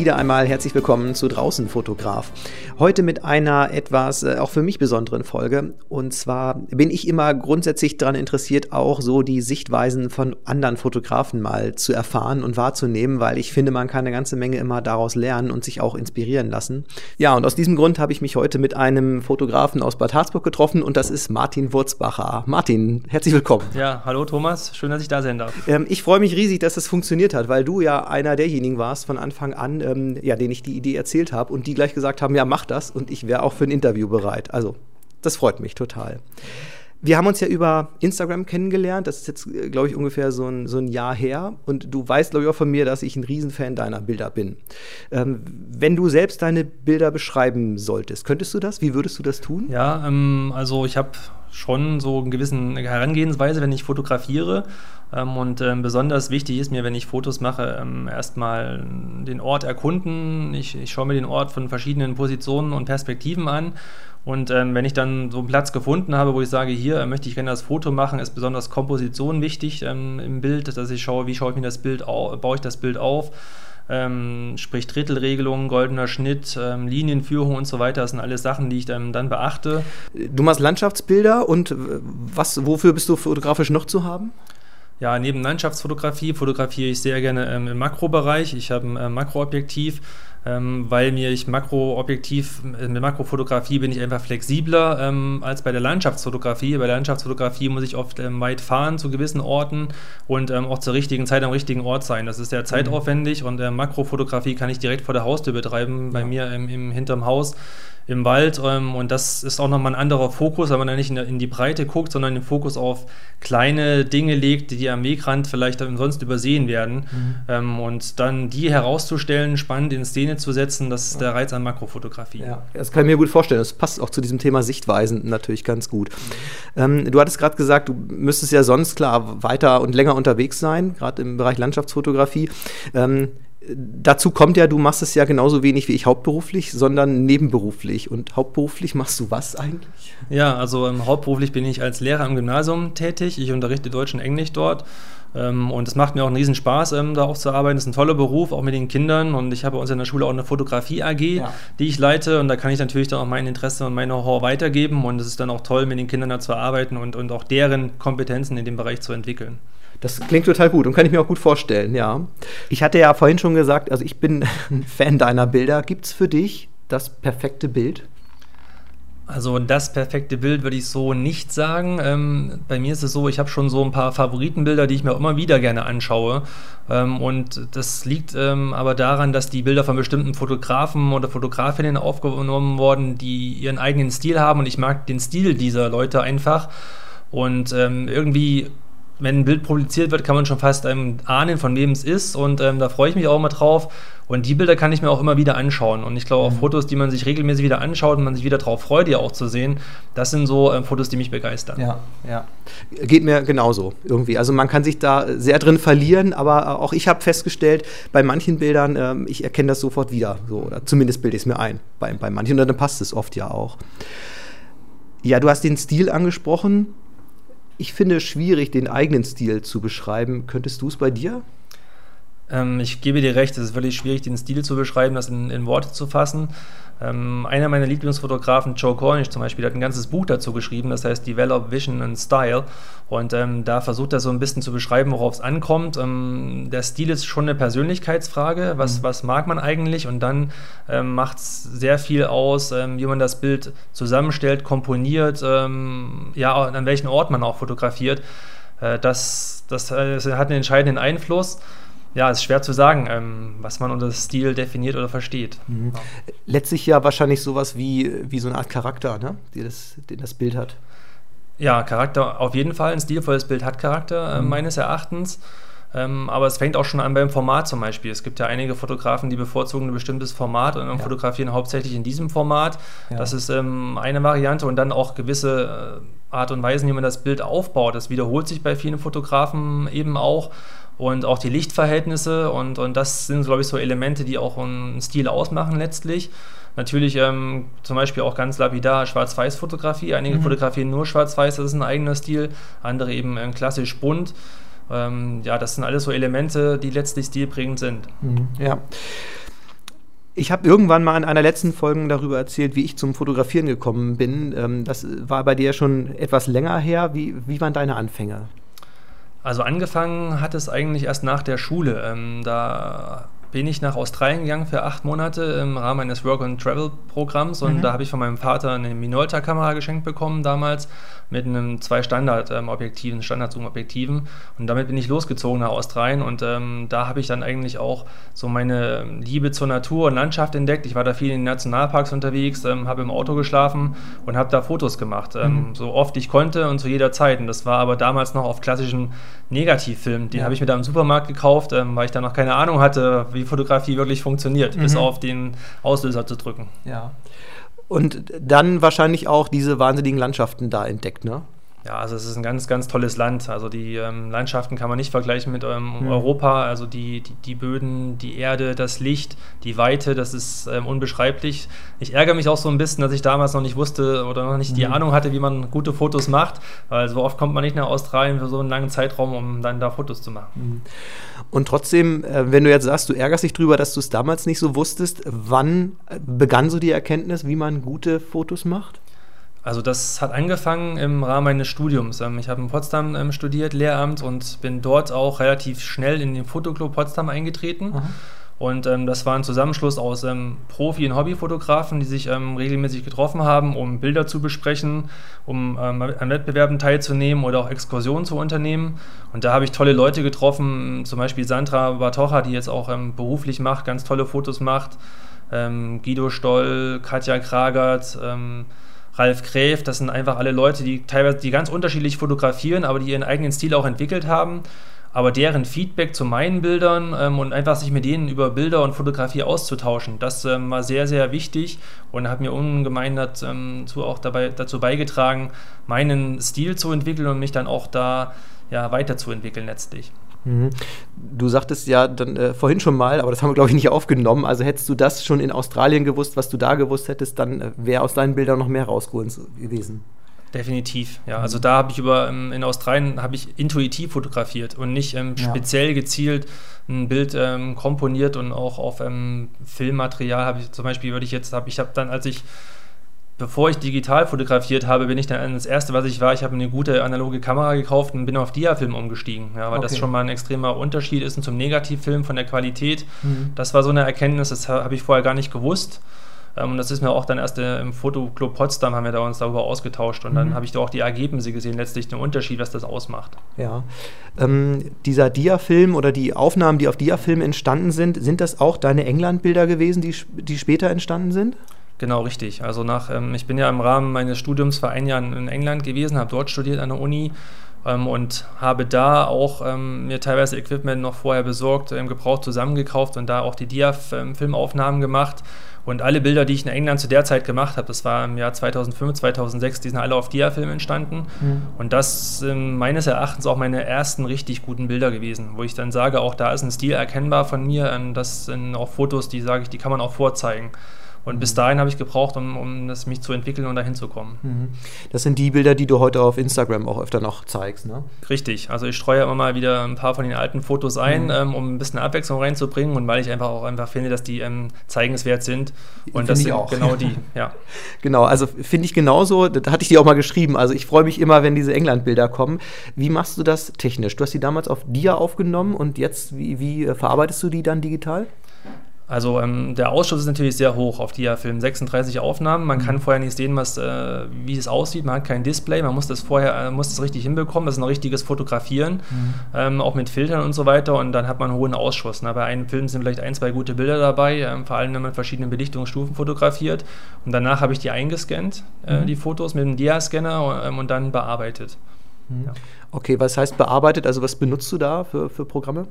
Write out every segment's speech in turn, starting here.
wieder einmal herzlich willkommen zu Draußen Fotograf. Heute mit einer etwas äh, auch für mich besonderen Folge. Und zwar bin ich immer grundsätzlich daran interessiert, auch so die Sichtweisen von anderen Fotografen mal zu erfahren und wahrzunehmen, weil ich finde, man kann eine ganze Menge immer daraus lernen und sich auch inspirieren lassen. Ja, und aus diesem Grund habe ich mich heute mit einem Fotografen aus Bad Harzburg getroffen und das ist Martin Wurzbacher. Martin, herzlich willkommen. Ja, hallo Thomas, schön, dass ich da sein darf. Ähm, ich freue mich riesig, dass es das funktioniert hat, weil du ja einer derjenigen warst von Anfang an, ähm, ja, denen ich die Idee erzählt habe und die gleich gesagt haben, ja, mach das und ich wäre auch für ein Interview bereit. Also, das freut mich total. Wir haben uns ja über Instagram kennengelernt. Das ist jetzt, äh, glaube ich, ungefähr so ein, so ein Jahr her. Und du weißt, glaube ich, auch von mir, dass ich ein Riesenfan deiner Bilder bin. Ähm, wenn du selbst deine Bilder beschreiben solltest, könntest du das? Wie würdest du das tun? Ja, ähm, also ich habe schon so eine gewisse Herangehensweise, wenn ich fotografiere. Ähm, und ähm, besonders wichtig ist mir, wenn ich Fotos mache, ähm, erstmal den Ort erkunden. Ich, ich schaue mir den Ort von verschiedenen Positionen und Perspektiven an und wenn ich dann so einen Platz gefunden habe, wo ich sage, hier möchte ich gerne das Foto machen, ist besonders Komposition wichtig im Bild, dass ich schaue, wie schaue ich mir das Bild auf, baue ich das Bild auf. Ähm, sprich Drittelregelung, goldener Schnitt, ähm, Linienführung und so weiter. Das sind alles Sachen, die ich dann, dann beachte. Du machst Landschaftsbilder und was, wofür bist du fotografisch noch zu haben? Ja, neben Landschaftsfotografie fotografiere ich sehr gerne ähm, im Makrobereich. Ich habe ein äh, Makroobjektiv ähm, weil mir ich Makroobjektiv, mit Makrofotografie bin ich einfach flexibler ähm, als bei der Landschaftsfotografie. Bei der Landschaftsfotografie muss ich oft ähm, weit fahren zu gewissen Orten und ähm, auch zur richtigen Zeit am richtigen Ort sein. Das ist sehr zeitaufwendig mhm. und äh, Makrofotografie kann ich direkt vor der Haustür betreiben, bei ja. mir im, im, hinterm Haus im Wald. Ähm, und das ist auch nochmal ein anderer Fokus, weil man da nicht in, in, die Breite guckt, sondern den Fokus auf kleine Dinge legt, die am Wegrand vielleicht sonst übersehen werden. Mhm. Ähm, und dann die herauszustellen, spannend in Szene zu setzen, das ist der Reiz an Makrofotografie. Ja, das kann ich mir gut vorstellen. Das passt auch zu diesem Thema Sichtweisen natürlich ganz gut. Mhm. Ähm, du hattest gerade gesagt, du müsstest ja sonst klar weiter und länger unterwegs sein, gerade im Bereich Landschaftsfotografie. Ähm, dazu kommt ja, du machst es ja genauso wenig wie ich hauptberuflich, sondern nebenberuflich. Und hauptberuflich machst du was eigentlich? Ja, also ähm, hauptberuflich bin ich als Lehrer am Gymnasium tätig. Ich unterrichte Deutsch und Englisch dort. Ähm, und es macht mir auch einen riesen Spaß, ähm, da auch zu arbeiten. Das ist ein toller Beruf, auch mit den Kindern. Und ich habe bei uns in der Schule auch eine Fotografie AG, ja. die ich leite. Und da kann ich natürlich dann auch mein Interesse und mein Know-how weitergeben. Und es ist dann auch toll, mit den Kindern da zu arbeiten und, und auch deren Kompetenzen in dem Bereich zu entwickeln. Das klingt total gut und kann ich mir auch gut vorstellen, ja. Ich hatte ja vorhin schon gesagt, also ich bin ein Fan deiner Bilder. Gibt es für dich das perfekte Bild? Also das perfekte Bild würde ich so nicht sagen. Ähm, bei mir ist es so, ich habe schon so ein paar Favoritenbilder, die ich mir auch immer wieder gerne anschaue. Ähm, und das liegt ähm, aber daran, dass die Bilder von bestimmten Fotografen oder Fotografinnen aufgenommen wurden, die ihren eigenen Stil haben. Und ich mag den Stil dieser Leute einfach. Und ähm, irgendwie wenn ein Bild publiziert wird, kann man schon fast ähm, ahnen, von wem es ist. Und ähm, da freue ich mich auch immer drauf. Und die Bilder kann ich mir auch immer wieder anschauen. Und ich glaube auch mhm. Fotos, die man sich regelmäßig wieder anschaut und man sich wieder drauf freut, die auch zu sehen, das sind so ähm, Fotos, die mich begeistern. Ja, ja. Geht mir genauso irgendwie. Also man kann sich da sehr drin verlieren, aber auch ich habe festgestellt, bei manchen Bildern, ähm, ich erkenne das sofort wieder. So, oder zumindest bilde ich es mir ein. Bei, bei manchen, und dann passt es oft ja auch. Ja, du hast den Stil angesprochen ich finde es schwierig, den eigenen Stil zu beschreiben. Könntest du es bei dir? Ähm, ich gebe dir recht, es ist wirklich schwierig, den Stil zu beschreiben, das in, in Worte zu fassen. Ähm, einer meiner Lieblingsfotografen, Joe Cornish zum Beispiel, hat ein ganzes Buch dazu geschrieben, das heißt Develop Vision and Style. Und ähm, da versucht er so ein bisschen zu beschreiben, worauf es ankommt. Ähm, der Stil ist schon eine Persönlichkeitsfrage. Was, mhm. was mag man eigentlich? Und dann ähm, macht es sehr viel aus, ähm, wie man das Bild zusammenstellt, komponiert, ähm, ja, an welchen Ort man auch fotografiert. Äh, das, das, äh, das hat einen entscheidenden Einfluss ja, es ist schwer zu sagen, ähm, was man unter Stil definiert oder versteht. Mhm. Letztlich ja wahrscheinlich sowas wie, wie so eine Art Charakter, ne? die das, den das Bild hat. Ja, Charakter auf jeden Fall. Ein stilvolles Bild hat Charakter, äh, mhm. meines Erachtens. Ähm, aber es fängt auch schon an beim Format zum Beispiel. Es gibt ja einige Fotografen, die bevorzugen ein bestimmtes Format und ja. fotografieren hauptsächlich in diesem Format. Ja. Das ist ähm, eine Variante und dann auch gewisse äh, Art und Weisen, wie man das Bild aufbaut. Das wiederholt sich bei vielen Fotografen eben auch und auch die Lichtverhältnisse und, und das sind, glaube ich, so Elemente, die auch einen Stil ausmachen letztlich. Natürlich ähm, zum Beispiel auch ganz lapidar Schwarz-Weiß-Fotografie. Einige mhm. fotografieren nur Schwarz-Weiß, das ist ein eigener Stil, andere eben ähm, klassisch bunt. Ähm, ja, das sind alles so Elemente, die letztlich stilprägend sind. Mhm. Ja. Ich habe irgendwann mal in einer letzten Folge darüber erzählt, wie ich zum Fotografieren gekommen bin. Ähm, das war bei dir schon etwas länger her. Wie, wie waren deine Anfänge? Also angefangen hat es eigentlich erst nach der Schule. Ähm, da bin ich nach Australien gegangen für acht Monate im Rahmen eines Work-and-Travel-Programms und mhm. da habe ich von meinem Vater eine Minolta-Kamera geschenkt bekommen damals mit einem zwei Standard-Objektiven, Standard-Zoom-Objektiven und damit bin ich losgezogen nach Australien und ähm, da habe ich dann eigentlich auch so meine Liebe zur Natur und Landschaft entdeckt. Ich war da viel in den Nationalparks unterwegs, ähm, habe im Auto geschlafen und habe da Fotos gemacht, ähm, mhm. so oft ich konnte und zu jeder Zeit und das war aber damals noch auf klassischen Negativfilm. Den ja. habe ich mir da im Supermarkt gekauft, ähm, weil ich da noch keine Ahnung hatte, wie Fotografie wirklich funktioniert, mhm. bis auf den Auslöser zu drücken. Ja. Und dann wahrscheinlich auch diese wahnsinnigen Landschaften da entdeckt, ne? Ja, also es ist ein ganz, ganz tolles Land. Also die ähm, Landschaften kann man nicht vergleichen mit ähm, mhm. Europa. Also die, die, die, Böden, die Erde, das Licht, die Weite, das ist ähm, unbeschreiblich. Ich ärgere mich auch so ein bisschen, dass ich damals noch nicht wusste oder noch nicht mhm. die Ahnung hatte, wie man gute Fotos macht, weil so oft kommt man nicht nach Australien für so einen langen Zeitraum, um dann da Fotos zu machen. Mhm. Und trotzdem, äh, wenn du jetzt sagst, du ärgerst dich drüber, dass du es damals nicht so wusstest, wann begann so die Erkenntnis, wie man gute Fotos macht? Also das hat angefangen im Rahmen meines Studiums. Ähm, ich habe in Potsdam ähm, studiert, Lehramt und bin dort auch relativ schnell in den Fotoclub Potsdam eingetreten. Aha. Und ähm, das war ein Zusammenschluss aus ähm, Profi- und Hobbyfotografen, die sich ähm, regelmäßig getroffen haben, um Bilder zu besprechen, um ähm, an Wettbewerben teilzunehmen oder auch Exkursionen zu unternehmen. Und da habe ich tolle Leute getroffen, zum Beispiel Sandra Bartocha, die jetzt auch beruflich macht, ganz tolle Fotos macht, Guido Stoll, Katja Kragert, Ralf Gräf, das sind einfach alle Leute, die teilweise die ganz unterschiedlich fotografieren, aber die ihren eigenen Stil auch entwickelt haben. Aber deren Feedback zu meinen Bildern ähm, und einfach sich mit denen über Bilder und Fotografie auszutauschen, das ähm, war sehr, sehr wichtig und hat mir ungemein dazu ähm, auch dabei, dazu beigetragen, meinen Stil zu entwickeln und mich dann auch da ja, weiterzuentwickeln letztlich. Mhm. Du sagtest ja dann äh, vorhin schon mal, aber das haben wir, glaube ich, nicht aufgenommen. Also hättest du das schon in Australien gewusst, was du da gewusst hättest, dann äh, wäre aus deinen Bildern noch mehr rausgeholt gewesen. Definitiv, ja. Also da habe ich über ähm, in Australien habe ich intuitiv fotografiert und nicht ähm, speziell ja. gezielt ein Bild ähm, komponiert und auch auf ähm, Filmmaterial habe ich zum Beispiel würde ich jetzt habe ich habe dann als ich bevor ich digital fotografiert habe, bin ich dann das erste, was ich war, ich habe eine gute analoge Kamera gekauft und bin auf Diafilm umgestiegen, ja, weil okay. das schon mal ein extremer Unterschied ist zum Negativfilm von der Qualität. Mhm. Das war so eine Erkenntnis, das habe ich vorher gar nicht gewusst. Ähm, und das ist mir auch dann erst äh, im Fotoclub Potsdam haben wir da uns darüber ausgetauscht und mhm. dann habe ich da auch die Ergebnisse gesehen, letztlich den Unterschied, was das ausmacht. Ja. Ähm, dieser Diafilm oder die Aufnahmen, die auf Diafilm entstanden sind, sind das auch deine England-Bilder gewesen, die, die später entstanden sind? Genau, richtig. Also nach, ähm, ich bin ja im Rahmen meines Studiums vor ein Jahr in England gewesen, habe dort studiert an der Uni ähm, und habe da auch ähm, mir teilweise Equipment noch vorher besorgt, ähm, gebraucht zusammengekauft und da auch die Dia-Filmaufnahmen gemacht. Und alle Bilder, die ich in England zu der Zeit gemacht habe, das war im Jahr 2005, 2006, die sind alle auf Dia-Film entstanden. Mhm. Und das sind meines Erachtens auch meine ersten richtig guten Bilder gewesen, wo ich dann sage, auch da ist ein Stil erkennbar von mir. Ähm, das sind auch Fotos, die sage ich, die kann man auch vorzeigen. Und bis dahin habe ich gebraucht, um, um das mich zu entwickeln und dahin zu kommen. Mhm. Das sind die Bilder, die du heute auf Instagram auch öfter noch zeigst, ne? Richtig. Also ich streue immer mal wieder ein paar von den alten Fotos ein, mhm. ähm, um ein bisschen Abwechslung reinzubringen und weil ich einfach auch einfach finde, dass die ähm, zeigenswert sind. Und find das sind auch. genau die, ja. genau, also finde ich genauso, da hatte ich dir auch mal geschrieben. Also ich freue mich immer, wenn diese England-Bilder kommen. Wie machst du das technisch? Du hast die damals auf Dia aufgenommen und jetzt, wie, wie verarbeitest du die dann digital? Also ähm, der Ausschuss ist natürlich sehr hoch auf Dia-Film. 36 Aufnahmen. Man mhm. kann vorher nicht sehen, was, äh, wie es aussieht. Man hat kein Display. Man muss das vorher äh, muss das richtig hinbekommen. Das ist ein richtiges Fotografieren, mhm. ähm, auch mit Filtern und so weiter. Und dann hat man einen hohen Ausschuss. Na, bei einem Film sind vielleicht ein, zwei gute Bilder dabei, ähm, vor allem wenn man verschiedene Belichtungsstufen fotografiert. Und danach habe ich die eingescannt, äh, mhm. die Fotos mit dem Dia-Scanner ähm, und dann bearbeitet. Mhm. Ja. Okay, was heißt bearbeitet? Also was benutzt du da für, für Programme?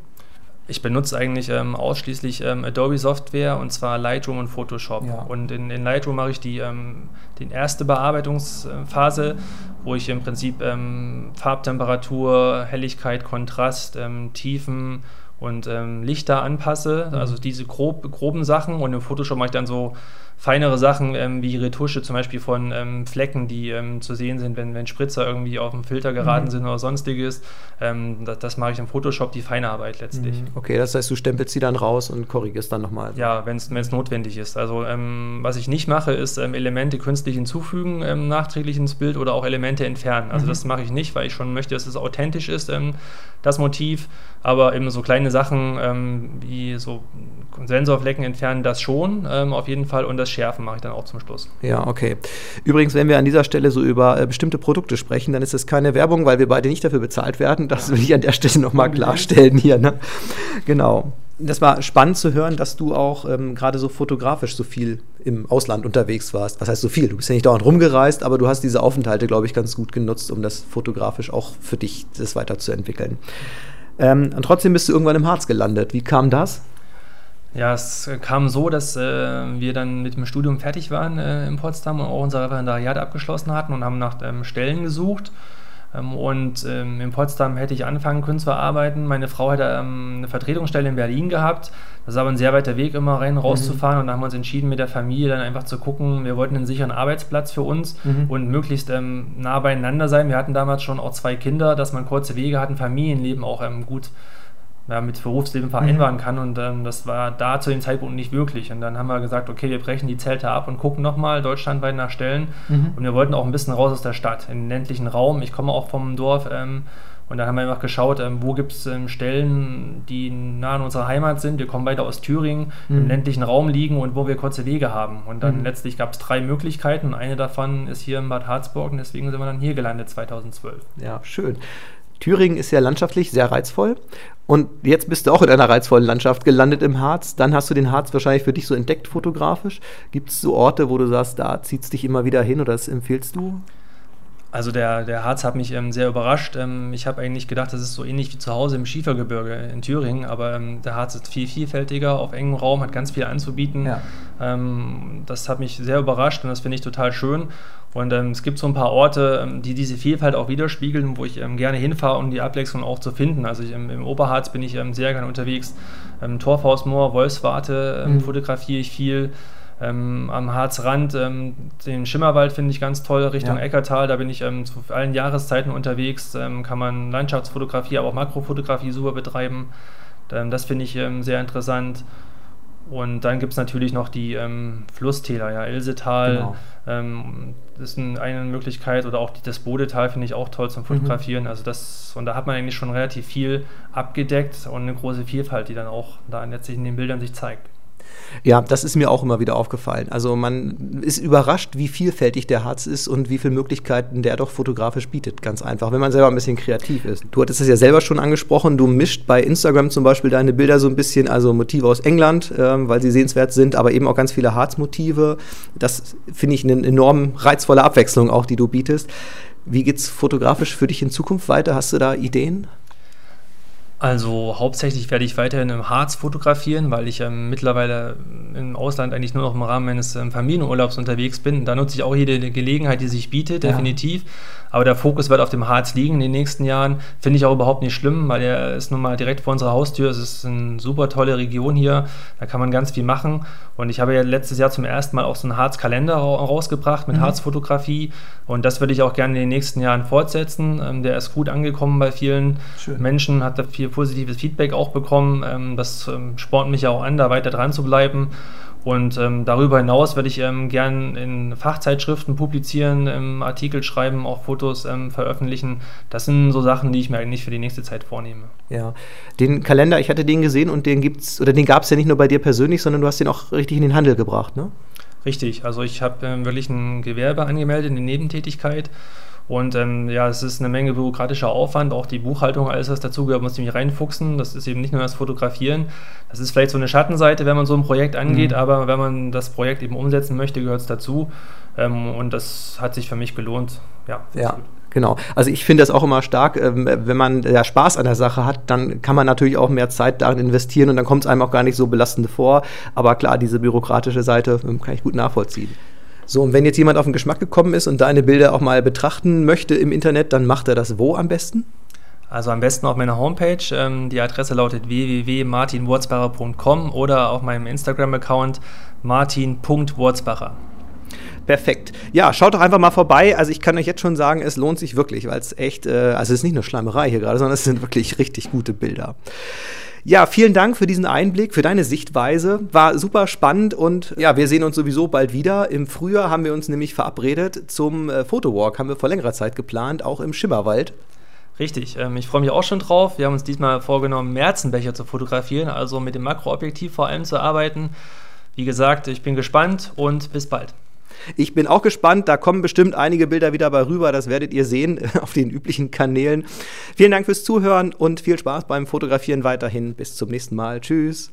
Ich benutze eigentlich ähm, ausschließlich ähm, Adobe Software und zwar Lightroom und Photoshop. Ja. Und in, in, Lightroom mache ich die, ähm, die erste Bearbeitungsphase, wo ich im Prinzip ähm, Farbtemperatur, Helligkeit, Kontrast, ähm, Tiefen und ähm, Lichter anpasse. Mhm. Also diese grob, groben Sachen. Und im Photoshop mache ich dann so feinere Sachen ähm, wie Retusche zum Beispiel von ähm, Flecken, die ähm, zu sehen sind, wenn, wenn Spritzer irgendwie auf den Filter geraten mhm. sind oder sonstiges. Ähm, das, das, mache ich im Photoshop, die feine Arbeit letztlich. Mhm. Okay, das heißt, du stempelst sie dann raus und korrigierst dann nochmal. Ja, wenn es notwendig ist. Also ähm, was ich nicht mache, ist Elemente künstlich hinzufügen, nachträglich ins Bild oder auch Elemente entfernen. Also mhm. das mache ich nicht, weil ich schon möchte, dass es authentisch ist, das Motiv. Aber eben so kleine Sachen wie so Sensorflecken entfernen, das schon auf jeden Fall. Und das das Schärfen mache ich dann auch zum Schluss. Ja, okay. Übrigens, wenn wir an dieser Stelle so über äh, bestimmte Produkte sprechen, dann ist das keine Werbung, weil wir beide nicht dafür bezahlt werden. Das will ich an der Stelle nochmal klarstellen hier. Ne? Genau. Das war spannend zu hören, dass du auch ähm, gerade so fotografisch so viel im Ausland unterwegs warst. Was heißt so viel? Du bist ja nicht dauernd rumgereist, aber du hast diese Aufenthalte, glaube ich, ganz gut genutzt, um das fotografisch auch für dich das weiterzuentwickeln. Ähm, und trotzdem bist du irgendwann im Harz gelandet. Wie kam das? Ja, es kam so, dass äh, wir dann mit dem Studium fertig waren äh, in Potsdam und auch unser Referendariat abgeschlossen hatten und haben nach ähm, Stellen gesucht. Ähm, und ähm, in Potsdam hätte ich anfangen können zu arbeiten. Meine Frau hätte ähm, eine Vertretungsstelle in Berlin gehabt. Das ist aber ein sehr weiter Weg, immer rein rauszufahren. Mhm. Und da haben wir uns entschieden, mit der Familie dann einfach zu gucken, wir wollten einen sicheren Arbeitsplatz für uns mhm. und möglichst ähm, nah beieinander sein. Wir hatten damals schon auch zwei Kinder, dass man kurze Wege hat, ein Familienleben auch ähm, gut ja, mit Berufsleben vereinbaren mhm. kann. Und ähm, das war da zu dem Zeitpunkt nicht möglich. Und dann haben wir gesagt, okay, wir brechen die Zelte ab und gucken nochmal deutschlandweit nach Stellen. Mhm. Und wir wollten auch ein bisschen raus aus der Stadt, in den ländlichen Raum. Ich komme auch vom Dorf. Ähm, und dann haben wir einfach geschaut, ähm, wo gibt es ähm, Stellen, die nah an unserer Heimat sind. Wir kommen beide aus Thüringen, mhm. im ländlichen Raum liegen und wo wir kurze Wege haben. Und dann mhm. letztlich gab es drei Möglichkeiten. Eine davon ist hier in Bad Harzburg und deswegen sind wir dann hier gelandet 2012. Ja, schön. Thüringen ist ja landschaftlich sehr reizvoll. Und jetzt bist du auch in einer reizvollen Landschaft gelandet im Harz. Dann hast du den Harz wahrscheinlich für dich so entdeckt fotografisch. Gibt es so Orte, wo du sagst, da zieht es dich immer wieder hin oder das empfiehlst du? Also der, der Harz hat mich ähm, sehr überrascht. Ähm, ich habe eigentlich gedacht, das ist so ähnlich wie zu Hause im Schiefergebirge in Thüringen, aber ähm, der Harz ist viel vielfältiger, auf engem Raum, hat ganz viel anzubieten. Ja. Ähm, das hat mich sehr überrascht und das finde ich total schön. Und ähm, es gibt so ein paar Orte, ähm, die diese Vielfalt auch widerspiegeln, wo ich gerne hinfahre, um die Abwechslung auch zu finden. Also ich, im Oberharz bin ich sehr gerne unterwegs. Torfhausmoor, Wolfswarte mhm. fotografiere ich viel. Ähm, am Harzrand ähm, den Schimmerwald finde ich ganz toll, Richtung ja. Eckertal, da bin ich ähm, zu allen Jahreszeiten unterwegs, ähm, kann man Landschaftsfotografie, aber auch Makrofotografie super betreiben. Ähm, das finde ich ähm, sehr interessant. Und dann gibt es natürlich noch die Flusstäler, ja, Ilsetal, genau. ist ein, eine Möglichkeit, oder auch das Bodetal finde ich auch toll zum mhm. Fotografieren. Mhm. Also das, und da hat man eigentlich schon relativ viel abgedeckt und eine große Vielfalt, die dann auch da letztlich in den Bildern sich zeigt. Ja, das ist mir auch immer wieder aufgefallen. Also man ist überrascht, wie vielfältig der Harz ist und wie viele Möglichkeiten der doch fotografisch bietet. Ganz einfach, wenn man selber ein bisschen kreativ ist. Du hattest es ja selber schon angesprochen, du mischt bei Instagram zum Beispiel deine Bilder so ein bisschen, also Motive aus England, äh, weil sie sehenswert sind, aber eben auch ganz viele Harzmotive. Das finde ich eine enorm reizvolle Abwechslung auch, die du bietest. Wie geht es fotografisch für dich in Zukunft weiter? Hast du da Ideen? Also hauptsächlich werde ich weiterhin im Harz fotografieren, weil ich ähm, mittlerweile im Ausland eigentlich nur noch im Rahmen meines ähm, Familienurlaubs unterwegs bin. Da nutze ich auch jede Gelegenheit, die sich bietet, ja. definitiv. Aber der Fokus wird auf dem Harz liegen in den nächsten Jahren. Finde ich auch überhaupt nicht schlimm, weil er ist nun mal direkt vor unserer Haustür. Es ist eine super tolle Region hier. Da kann man ganz viel machen. Und ich habe ja letztes Jahr zum ersten Mal auch so einen Harzkalender rausgebracht mit mhm. Harzfotografie. Und das würde ich auch gerne in den nächsten Jahren fortsetzen. Ähm, der ist gut angekommen bei vielen Schön. Menschen, hat da viel positives Feedback auch bekommen. Ähm, das ähm, spornt mich ja auch an, da weiter dran zu bleiben. Und ähm, darüber hinaus werde ich ähm, gern in Fachzeitschriften publizieren, ähm, Artikel schreiben, auch Fotos ähm, veröffentlichen. Das sind so Sachen, die ich mir eigentlich für die nächste Zeit vornehme. Ja, den Kalender, ich hatte den gesehen und den gibt's, oder den gab es ja nicht nur bei dir persönlich, sondern du hast den auch richtig in den Handel gebracht, ne? Richtig, also ich habe wirklich ein Gewerbe angemeldet, eine Nebentätigkeit und ähm, ja, es ist eine Menge bürokratischer Aufwand, auch die Buchhaltung, alles was dazugehört, muss ich mich reinfuchsen. Das ist eben nicht nur das Fotografieren. Das ist vielleicht so eine Schattenseite, wenn man so ein Projekt angeht, mhm. aber wenn man das Projekt eben umsetzen möchte, gehört es dazu. Ähm, und das hat sich für mich gelohnt. Ja, ja. Genau. Also ich finde das auch immer stark, ähm, wenn man ja Spaß an der Sache hat, dann kann man natürlich auch mehr Zeit darin investieren und dann kommt es einem auch gar nicht so belastend vor. Aber klar, diese bürokratische Seite ähm, kann ich gut nachvollziehen. So, und wenn jetzt jemand auf den Geschmack gekommen ist und deine Bilder auch mal betrachten möchte im Internet, dann macht er das wo am besten? Also am besten auf meiner Homepage. Ähm, die Adresse lautet www.martinwurzbacher.com oder auf meinem Instagram-Account martin.wurzbacher. Perfekt. Ja, schaut doch einfach mal vorbei. Also ich kann euch jetzt schon sagen, es lohnt sich wirklich, weil es echt, äh, also es ist nicht nur Schleimerei hier gerade, sondern es sind wirklich richtig gute Bilder. Ja, vielen Dank für diesen Einblick, für deine Sichtweise. War super spannend und ja, wir sehen uns sowieso bald wieder. Im Frühjahr haben wir uns nämlich verabredet zum äh, Fotowalk, haben wir vor längerer Zeit geplant, auch im Schimmerwald. Richtig, ähm, ich freue mich auch schon drauf. Wir haben uns diesmal vorgenommen, Märzenbecher zu fotografieren, also mit dem Makroobjektiv vor allem zu arbeiten. Wie gesagt, ich bin gespannt und bis bald. Ich bin auch gespannt, da kommen bestimmt einige Bilder wieder bei rüber, das werdet ihr sehen auf den üblichen Kanälen. Vielen Dank fürs Zuhören und viel Spaß beim Fotografieren weiterhin. Bis zum nächsten Mal. Tschüss.